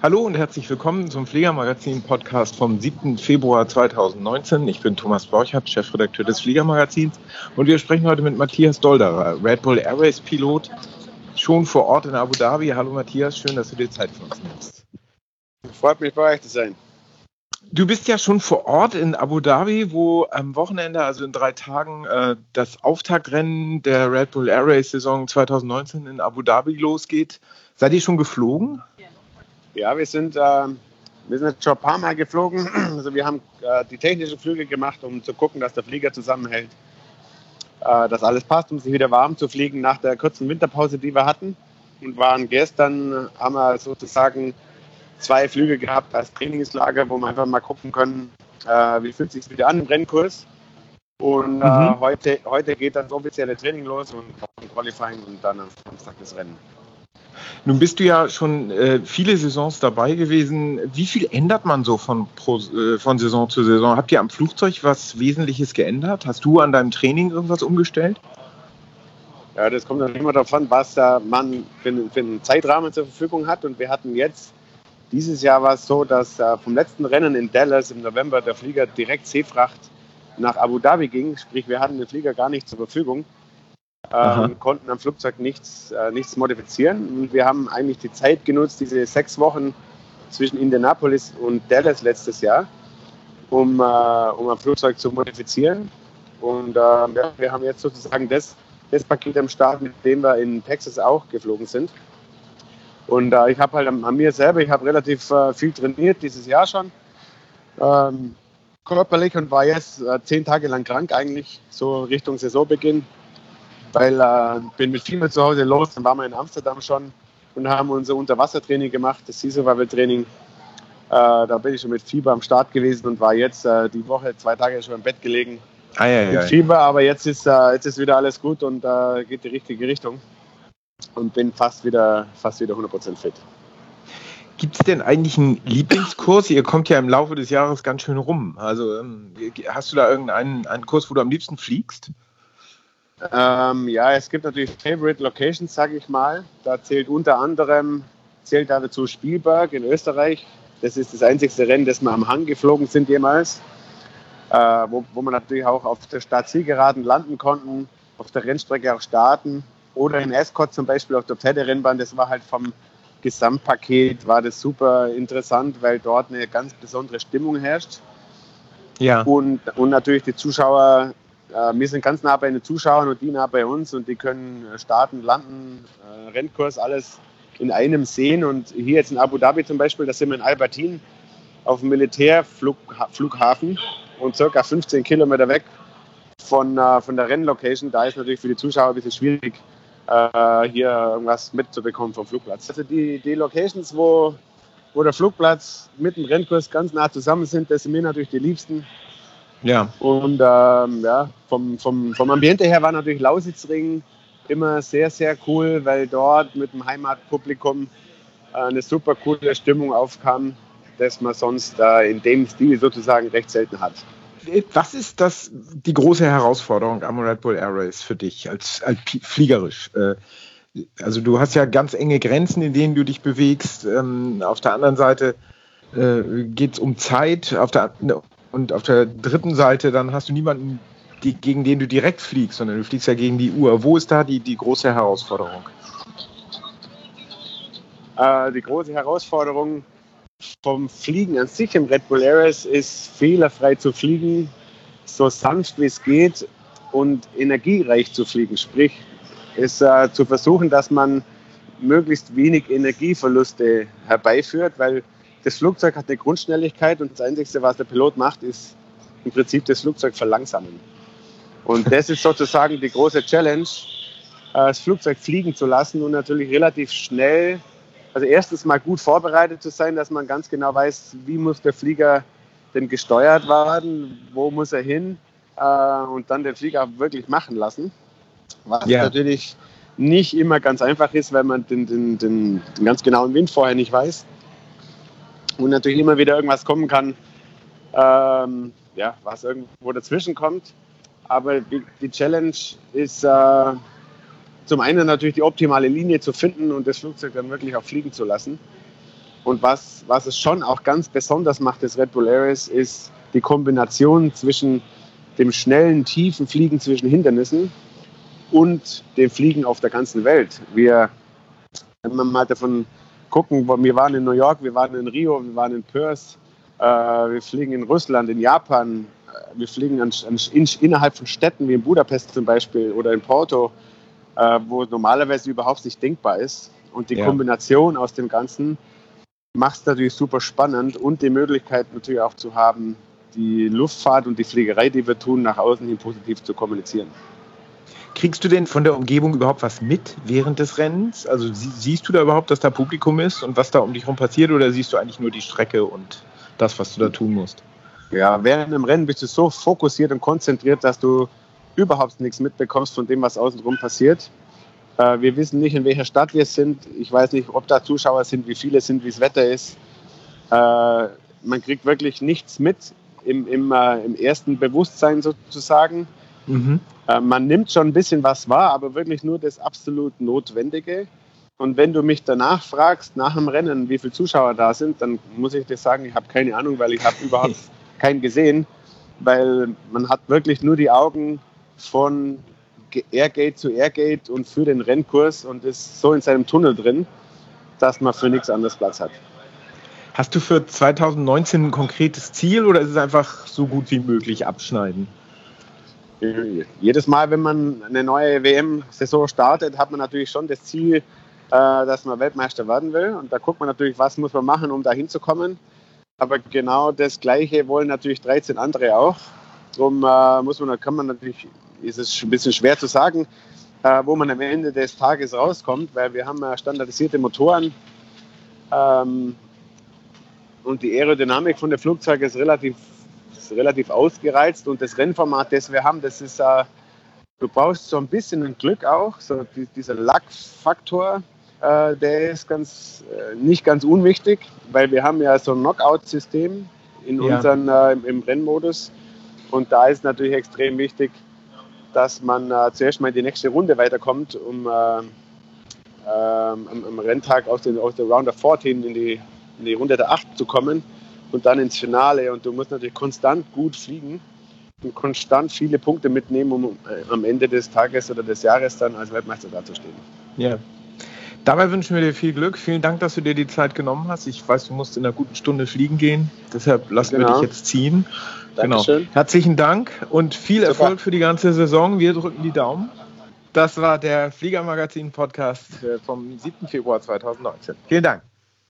Hallo und herzlich willkommen zum Fliegermagazin-Podcast vom 7. Februar 2019. Ich bin Thomas Borchardt, Chefredakteur des Fliegermagazins und wir sprechen heute mit Matthias Dolderer, Red Bull Airways Pilot, schon vor Ort in Abu Dhabi. Hallo Matthias, schön, dass du dir Zeit für uns nimmst. Freut mich, bei euch zu sein. Du bist ja schon vor Ort in Abu Dhabi, wo am Wochenende, also in drei Tagen, äh, das Auftaktrennen der Red Bull Airways Saison 2019 in Abu Dhabi losgeht. Seid ihr schon geflogen? Ja, wir sind, äh, wir sind jetzt schon ein paar Mal geflogen. Also wir haben äh, die technischen Flüge gemacht, um zu gucken, dass der Flieger zusammenhält, äh, dass alles passt, um sich wieder warm zu fliegen nach der kurzen Winterpause, die wir hatten. Und waren gestern, haben wir sozusagen zwei Flüge gehabt als Trainingslager, wo wir einfach mal gucken können, äh, wie fühlt sich wieder an im Rennkurs. Und äh, mhm. heute, heute geht das offizielle Training los und Qualifying und dann am Samstag das Rennen. Nun bist du ja schon äh, viele Saisons dabei gewesen. Wie viel ändert man so von, pro, äh, von Saison zu Saison? Habt ihr am Flugzeug was Wesentliches geändert? Hast du an deinem Training irgendwas umgestellt? Ja, das kommt dann immer an, was äh, man für, für, einen Zeitrahmen zur Verfügung hat. Und wir hatten jetzt, dieses Jahr war es so, dass äh, vom letzten Rennen in Dallas im November der Flieger direkt Seefracht nach Abu Dhabi ging. Sprich, wir hatten den Flieger gar nicht zur Verfügung ähm, konnten am Flugzeug nichts, äh, nichts modifizieren. Und wir haben eigentlich die Zeit genutzt, diese sechs Wochen zwischen Indianapolis und Dallas letztes Jahr, um, äh, um am Flugzeug zu modifizieren. Und äh, ja, wir haben jetzt sozusagen das, das Paket am Start, mit dem wir in Texas auch geflogen sind. Und äh, ich habe halt an, an, mir selber, ich habe relativ äh, viel trainiert dieses Jahr schon. Ähm, körperlich und war jetzt äh, zehn Tage lang krank eigentlich, so Richtung Saisonbeginn weil äh, bin mit Fieber zu Hause los, dann waren wir in Amsterdam schon und haben unser Unterwassertraining gemacht, das Sea Survival Training. Äh, da bin ich schon mit Fieber am Start gewesen und war jetzt äh, die Woche zwei Tage schon im Bett gelegen ah, ja, mit ja, Fieber, aber jetzt ist, äh, jetzt ist wieder alles gut und äh, geht die richtige Richtung und bin fast wieder, fast wieder 100% fit. Gibt es denn eigentlich einen Lieblingskurs? Ihr kommt ja im Laufe des Jahres ganz schön rum. Also ähm, hast du da irgendeinen einen Kurs, wo du am liebsten fliegst? Ähm, ja, es gibt natürlich Favorite Locations, sage ich mal. Da zählt unter anderem zählt dazu Spielberg in Österreich. Das ist das einzigste Rennen, das wir am Hang geflogen sind jemals, äh, wo, wo wir natürlich auch auf der Startzielgeraden landen konnten, auf der Rennstrecke auch starten oder in Escort zum Beispiel auf der Pferderennbahn. Das war halt vom Gesamtpaket war das super interessant, weil dort eine ganz besondere Stimmung herrscht. Ja. Und, und natürlich die Zuschauer wir sind ganz nah bei den Zuschauern und die nah bei uns und die können äh, starten, landen, äh, Rennkurs, alles in einem sehen. Und hier jetzt in Abu Dhabi zum Beispiel, da sind wir in Albertin auf dem Militärflughafen und circa 15 Kilometer weg von, äh, von der Rennlocation. Da ist natürlich für die Zuschauer ein bisschen schwierig, äh, hier irgendwas mitzubekommen vom Flugplatz. Also die, die Locations, wo, wo der Flugplatz mit dem Rennkurs ganz nah zusammen sind, das sind mir natürlich die liebsten. Ja. Und ähm, ja, vom, vom, vom Ambiente her war natürlich Lausitzring immer sehr, sehr cool, weil dort mit dem Heimatpublikum äh, eine super coole Stimmung aufkam, dass man sonst äh, in dem Stil sozusagen recht selten hat. Was ist das die große Herausforderung am Red Bull Air Race für dich als, als fliegerisch? Äh, also du hast ja ganz enge Grenzen, in denen du dich bewegst. Ähm, auf der anderen Seite äh, geht es um Zeit, auf der, und auf der dritten Seite, dann hast du niemanden, die, gegen den du direkt fliegst, sondern du fliegst ja gegen die Uhr. Wo ist da die, die große Herausforderung? Äh, die große Herausforderung vom Fliegen an sich im Red Bull Ares ist fehlerfrei zu fliegen, so sanft wie es geht und energiereich zu fliegen. Sprich, ist äh, zu versuchen, dass man möglichst wenig Energieverluste herbeiführt, weil das Flugzeug hat eine Grundschnelligkeit und das Einzige, was der Pilot macht, ist im Prinzip das Flugzeug verlangsamen. Und das ist sozusagen die große Challenge, äh, das Flugzeug fliegen zu lassen und natürlich relativ schnell, also erstens mal gut vorbereitet zu sein, dass man ganz genau weiß, wie muss der Flieger denn gesteuert werden, wo muss er hin äh, und dann den Flieger wirklich machen lassen. Was yeah. natürlich nicht immer ganz einfach ist, weil man den, den, den, den ganz genauen Wind vorher nicht weiß und natürlich immer wieder irgendwas kommen kann, ähm, ja, was irgendwo dazwischen kommt. Aber die, die Challenge ist äh, zum einen natürlich die optimale Linie zu finden und das Flugzeug dann wirklich auch fliegen zu lassen. Und was, was es schon auch ganz besonders macht, das Red Bull Ares, ist die Kombination zwischen dem schnellen, tiefen Fliegen zwischen Hindernissen und dem Fliegen auf der ganzen Welt. Wir, wenn wir mal davon gucken, wir waren in New York, wir waren in Rio, wir waren in Perth, äh, wir fliegen in Russland, in Japan, äh, wir fliegen an, an, in, innerhalb von Städten wie in Budapest zum Beispiel oder in Porto, äh, wo normalerweise überhaupt nicht denkbar ist. Und die ja. Kombination aus dem Ganzen macht es natürlich super spannend und die Möglichkeit natürlich auch zu haben, die Luftfahrt und die Fliegerei, die wir tun, nach außen hin positiv zu kommunizieren. Kriegst du denn von der Umgebung überhaupt was mit während des Rennens? Also siehst du da überhaupt, dass da Publikum ist und was da um dich herum passiert oder siehst du eigentlich nur die Strecke und das, was du da tun musst? Ja, während dem Rennen bist du so fokussiert und konzentriert, dass du überhaupt nichts mitbekommst von dem, was außenrum passiert. Äh, wir wissen nicht, in welcher Stadt wir sind. Ich weiß nicht, ob da Zuschauer sind, wie viele sind, wie das Wetter ist. Äh, man kriegt wirklich nichts mit im, im, äh, im ersten Bewusstsein sozusagen. Mhm. Äh, man nimmt schon ein bisschen was wahr, aber wirklich nur das absolut Notwendige. Und wenn du mich danach fragst, nach dem Rennen, wie viele Zuschauer da sind, dann muss ich dir sagen, ich habe keine Ahnung, weil ich habe überhaupt keinen gesehen, weil man hat wirklich nur die Augen von Airgate zu Airgate und für den Rennkurs und ist so in seinem Tunnel drin, dass man für nichts anderes Platz hat. Hast du für 2019 ein konkretes Ziel oder ist es einfach so gut wie möglich abschneiden? Jedes Mal, wenn man eine neue WM-Saison startet, hat man natürlich schon das Ziel, äh, dass man Weltmeister werden will. Und da guckt man natürlich, was muss man machen, um da hinzukommen. Aber genau das Gleiche wollen natürlich 13 andere auch. Darum äh, muss man, kann man natürlich, ist es ein bisschen schwer zu sagen, äh, wo man am Ende des Tages rauskommt, weil wir haben standardisierte Motoren. Ähm, und die Aerodynamik von der Flugzeuge ist relativ relativ ausgereizt und das Rennformat, das wir haben, das ist, äh, du brauchst so ein bisschen ein Glück auch, so die, dieser Lackfaktor, äh, der ist ganz, äh, nicht ganz unwichtig, weil wir haben ja so ein Knockout-System in ja. unseren, äh, im Rennmodus und da ist natürlich extrem wichtig, dass man äh, zuerst mal in die nächste Runde weiterkommt, um äh, ähm, am, am, Renntag aus, den, aus der Round of 14 in die, in die Runde der 8 zu kommen und dann ins Finale. Und du musst natürlich konstant gut fliegen und konstant viele Punkte mitnehmen, um äh, am Ende des Tages oder des Jahres dann als Weltmeister dazustehen. Ja. Dabei wünschen wir dir viel Glück. Vielen Dank, dass du dir die Zeit genommen hast. Ich weiß, du musst in einer guten Stunde fliegen gehen. Deshalb lassen genau. wir dich jetzt ziehen. Dankeschön. Genau. Herzlichen Dank und viel Super. Erfolg für die ganze Saison. Wir drücken die Daumen. Das war der Fliegermagazin-Podcast äh, vom 7. Februar 2019. Vielen Dank.